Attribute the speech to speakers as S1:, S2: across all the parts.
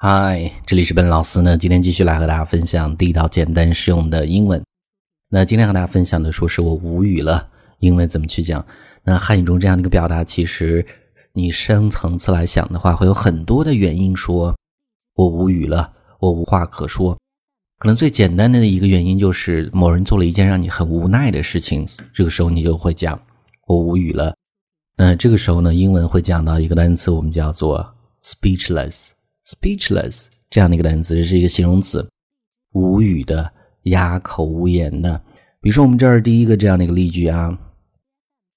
S1: 嗨，这里是本老师呢。今天继续来和大家分享地道、简单、实用的英文。那今天和大家分享的，说是我无语了，英文怎么去讲？那汉语中这样的一个表达，其实你深层次来想的话，会有很多的原因，说我无语了，我无话可说。可能最简单的一个原因，就是某人做了一件让你很无奈的事情，这个时候你就会讲我无语了。那这个时候呢，英文会讲到一个单词，我们叫做 speechless。Speechless 这样的一个单词，这是一个形容词，无语的、哑口无言的。比如说，我们这儿第一个这样的一个例句啊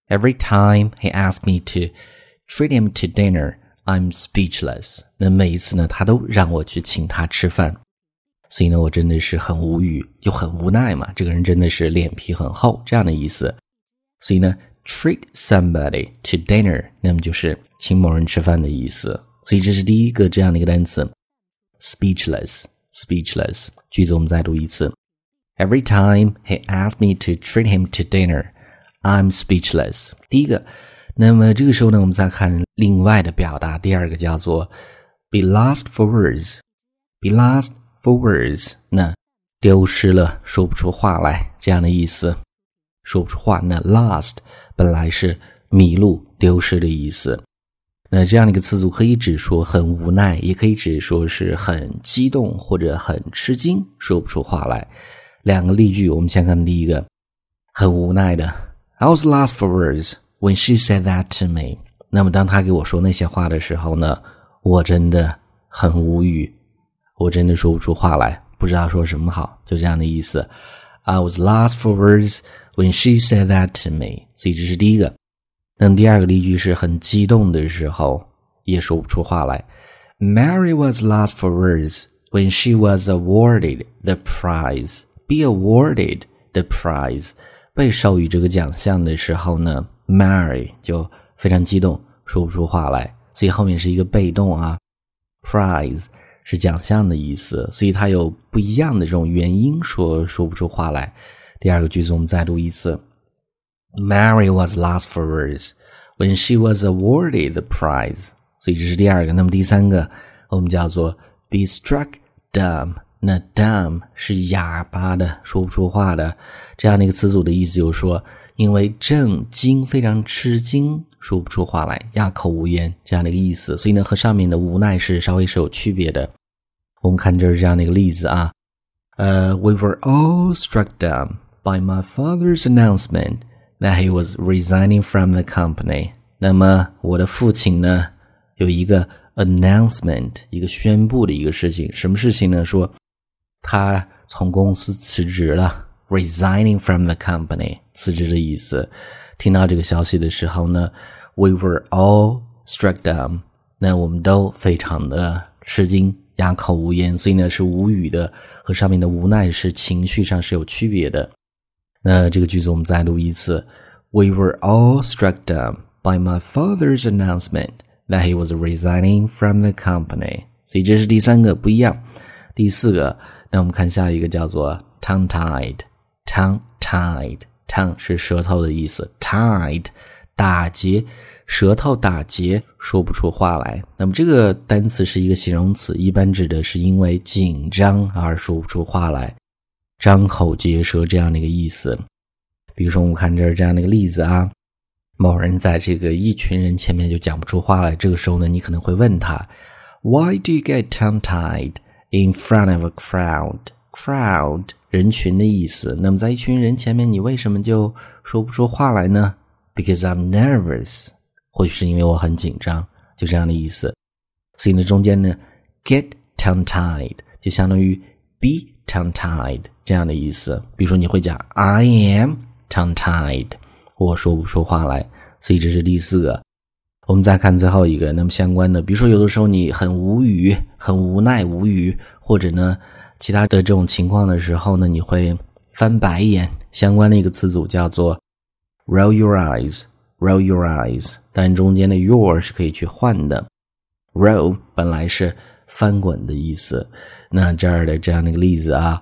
S1: ，Every time he asks me to treat him to dinner, I'm speechless。那每一次呢，他都让我去请他吃饭，所以呢，我真的是很无语，就很无奈嘛。这个人真的是脸皮很厚，这样的意思。所以呢，treat somebody to dinner，那么就是请某人吃饭的意思。所以这是第一个这样的一个单词，speechless，speechless。句子我们再读一次：Every time he asks me to treat him to dinner, I'm speechless。第一个，那么这个时候呢，我们再看另外的表达，第二个叫做 be lost for words，be lost for words，那丢失了，说不出话来这样的意思，说不出话。那 lost 本来是迷路、丢失的意思。 那这样的一个词组可以指说很无奈，也可以指说是很激动或者很吃惊，说不出话来。两个例句，我们先看第一个，很无奈的，I was lost for words when she said that to me。那么当他给我说那些话的时候呢，我真的很无语，我真的说不出话来，不知道说什么好，就这样的意思。I was lost for words when she said that to me。所以这是第一个。那么第二个例句是很激动的时候也说不出话来。Mary was lost for words when she was awarded the prize. Be awarded the prize，被授予这个奖项的时候呢，Mary 就非常激动，说不出话来。所以后面是一个被动啊，prize 是奖项的意思，所以它有不一样的这种原因说说不出话来。第二个句子我们再读一次。Mary was lost for words when she was awarded the prize。所以这是第二个。那么第三个，我们叫做 be struck dumb。那 dumb 是哑巴的，说不出话的这样的一个词组的意思，就是说因为震惊、非常吃惊，说不出话来，哑口无言这样的一个意思。所以呢，和上面的无奈是稍微是有区别的。我们看这是这样的一个例子啊，呃，We were all struck dumb by my father's announcement。That he was resigning from the company。那么我的父亲呢，有一个 announcement，一个宣布的一个事情，什么事情呢？说他从公司辞职了，resigning from the company，辞职的意思。听到这个消息的时候呢，we were all struck dumb，那我们都非常的吃惊，哑口无言，所以呢是无语的，和上面的无奈是情绪上是有区别的。那这个句子我们再读一次。We were all struck dumb by my father's announcement that he was resigning from the company。所以这是第三个不一样。第四个，那我们看下一个叫做 tongue-tied。tongue-tied，tongue 是舌头的意思，tied 打结，舌头打结，说不出话来。那么这个单词是一个形容词，一般指的是因为紧张而说不出话来。张口结舌这样的一个意思，比如说我们看这儿这样的一个例子啊，某人在这个一群人前面就讲不出话来，这个时候呢，你可能会问他，Why do you get tongue-tied in front of a crowd？Crowd 人群的意思，那么在一群人前面，你为什么就说不出话来呢？Because I'm nervous，或许是因为我很紧张，就这样的意思。所以呢，中间呢，get tongue-tied 就相当于 be。Tongue-tied 这样的意思，比如说你会讲 I am tongue-tied，我说不出话来，所以这是第四个。我们再看最后一个，那么相关的，比如说有的时候你很无语、很无奈、无语，或者呢其他的这种情况的时候呢，你会翻白眼。相关的一个词组叫做 roll your eyes，roll your eyes，但中间的 your 是可以去换的。roll 本来是翻滚的意思。那这儿的这样的一个例子啊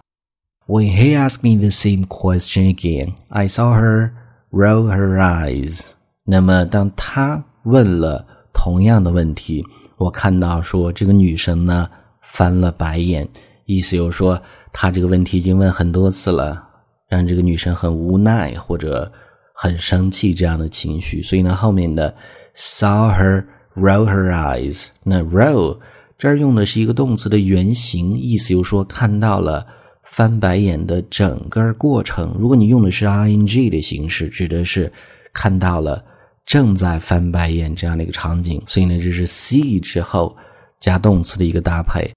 S1: ，When he asked me the same question again, I saw her roll her eyes。那么当他问了同样的问题，我看到说这个女生呢翻了白眼，意思就是说他这个问题已经问很多次了，让这个女生很无奈或者很生气这样的情绪。所以呢，后面的 saw her roll her eyes，那 roll 这儿用的是一个动词的原形，意思就是说看到了翻白眼的整个过程。如果你用的是 ing 的形式，指的是看到了正在翻白眼这样的一个场景。所以呢，这是 see 之后。加动词的一个搭配。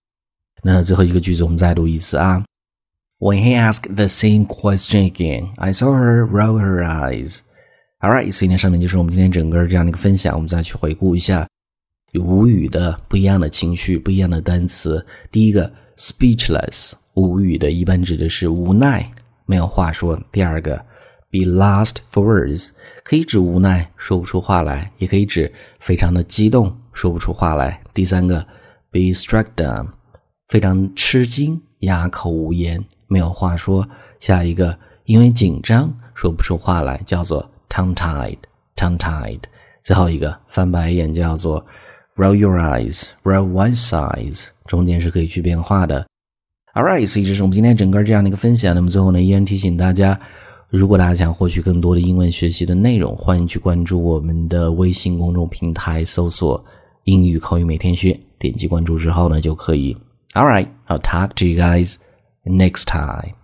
S1: 那最后一个句子我们再读一次啊。When he asked the same question again, I saw her roll her eyes. All right，所以呢，上面就是我们今天整个这样的一个分享。我们再去回顾一下，有无语的不一样的情绪，不一样的单词。第一个，speechless，无语的，一般指的是无奈，没有话说。第二个，be lost for words，可以指无奈，说不出话来，也可以指非常的激动。说不出话来。第三个，be struck down，非常吃惊，哑口无言，没有话说。下一个，因为紧张说不出话来，叫做 tongue tied，tongue tied。最后一个，翻白眼叫做 roll your eyes，roll one size，中间是可以去变化的。All right，所以这是我们今天整个这样的一个分享。那么最后呢，依然提醒大家。如果大家想获取更多的英文学习的内容，欢迎去关注我们的微信公众平台，搜索“英语口语每天学”，点击关注之后呢，就可以。All right, I'll talk to you guys next time.